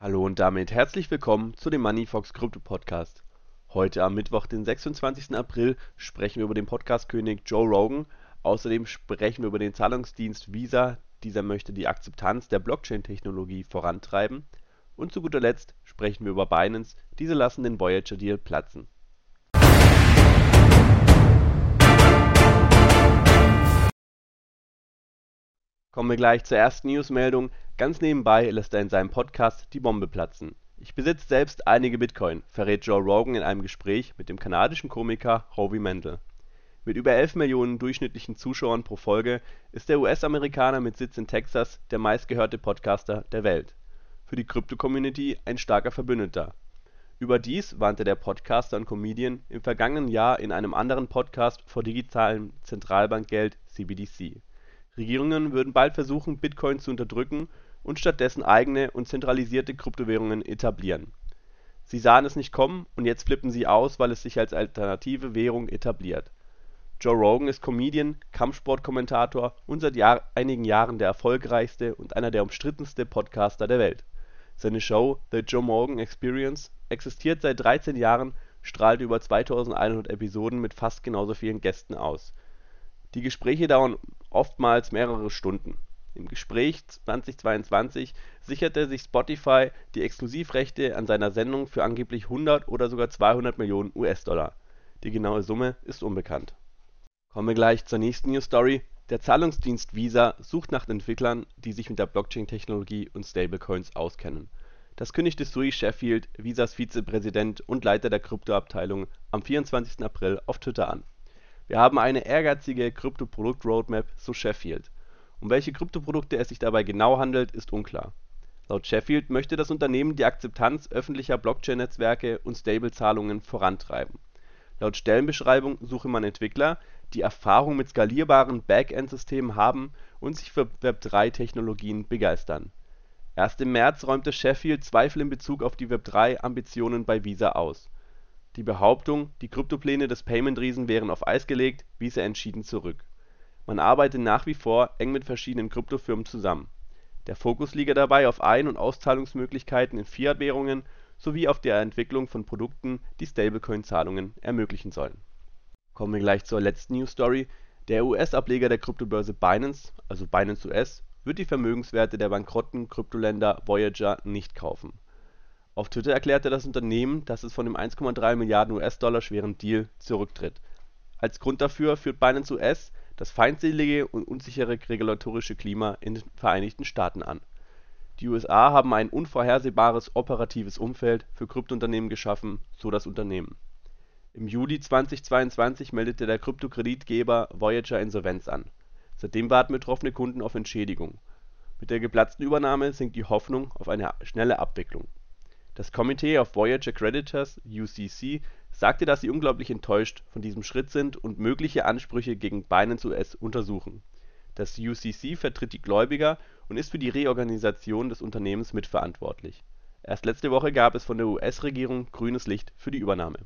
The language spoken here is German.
Hallo und damit herzlich willkommen zu dem Moneyfox Krypto Podcast. Heute am Mittwoch, den 26. April, sprechen wir über den Podcast-König Joe Rogan. Außerdem sprechen wir über den Zahlungsdienst Visa. Dieser möchte die Akzeptanz der Blockchain-Technologie vorantreiben. Und zu guter Letzt sprechen wir über Binance. Diese lassen den Voyager-Deal platzen. Kommen wir gleich zur ersten Newsmeldung. Ganz nebenbei lässt er in seinem Podcast die Bombe platzen. Ich besitze selbst einige Bitcoin, verrät Joe Rogan in einem Gespräch mit dem kanadischen Komiker Howie Mandel. Mit über 11 Millionen durchschnittlichen Zuschauern pro Folge ist der US-Amerikaner mit Sitz in Texas der meistgehörte Podcaster der Welt. Für die Krypto-Community ein starker Verbündeter. Überdies warnte der Podcaster und Comedian im vergangenen Jahr in einem anderen Podcast vor digitalem Zentralbankgeld (CBDC). Regierungen würden bald versuchen, Bitcoin zu unterdrücken und stattdessen eigene und zentralisierte Kryptowährungen etablieren. Sie sahen es nicht kommen und jetzt flippen sie aus, weil es sich als alternative Währung etabliert. Joe Rogan ist Comedian, Kampfsportkommentator und seit Jahr einigen Jahren der erfolgreichste und einer der umstrittensten Podcaster der Welt. Seine Show The Joe Morgan Experience existiert seit 13 Jahren, strahlt über 2100 Episoden mit fast genauso vielen Gästen aus. Die Gespräche dauern oftmals mehrere Stunden. Im Gespräch 2022 sicherte sich Spotify die Exklusivrechte an seiner Sendung für angeblich 100 oder sogar 200 Millionen US-Dollar. Die genaue Summe ist unbekannt. Kommen wir gleich zur nächsten News Story. Der Zahlungsdienst Visa sucht nach Entwicklern, die sich mit der Blockchain-Technologie und Stablecoins auskennen. Das kündigte Sui Sheffield, Visas Vizepräsident und Leiter der Kryptoabteilung, am 24. April auf Twitter an wir haben eine ehrgeizige Krypto-Produkt-Roadmap, so Sheffield. Um welche Kryptoprodukte es sich dabei genau handelt, ist unklar. Laut Sheffield möchte das Unternehmen die Akzeptanz öffentlicher Blockchain-Netzwerke und Stable-Zahlungen vorantreiben. Laut Stellenbeschreibung suche man Entwickler, die Erfahrung mit skalierbaren Backend-Systemen haben und sich für Web3-Technologien begeistern. Erst im März räumte Sheffield Zweifel in Bezug auf die Web3-Ambitionen bei Visa aus die Behauptung, die Kryptopläne des Payment-Riesen wären auf Eis gelegt, wies er entschieden zurück. Man arbeite nach wie vor eng mit verschiedenen Kryptofirmen zusammen. Der Fokus liege dabei auf Ein und Auszahlungsmöglichkeiten in Fiat-Währungen sowie auf der Entwicklung von Produkten, die Stablecoin-Zahlungen ermöglichen sollen. Kommen wir gleich zur letzten News-Story. Der US-Ableger der Kryptobörse Binance, also Binance US, wird die Vermögenswerte der bankrotten Kryptoländer Voyager nicht kaufen auf Twitter erklärte das Unternehmen, dass es von dem 1,3 Milliarden US-Dollar schweren Deal zurücktritt. Als Grund dafür führt Binance US das feindselige und unsichere regulatorische Klima in den Vereinigten Staaten an. Die USA haben ein unvorhersehbares operatives Umfeld für Kryptounternehmen geschaffen, so das Unternehmen. Im Juli 2022 meldete der Kryptokreditgeber Voyager Insolvenz an. Seitdem warten betroffene Kunden auf Entschädigung. Mit der geplatzten Übernahme sinkt die Hoffnung auf eine schnelle Abwicklung das Committee of Voyager Creditors (UCC) sagte, dass sie unglaublich enttäuscht von diesem Schritt sind und mögliche Ansprüche gegen Binance US untersuchen. Das UCC vertritt die Gläubiger und ist für die Reorganisation des Unternehmens mitverantwortlich. Erst letzte Woche gab es von der US-Regierung grünes Licht für die Übernahme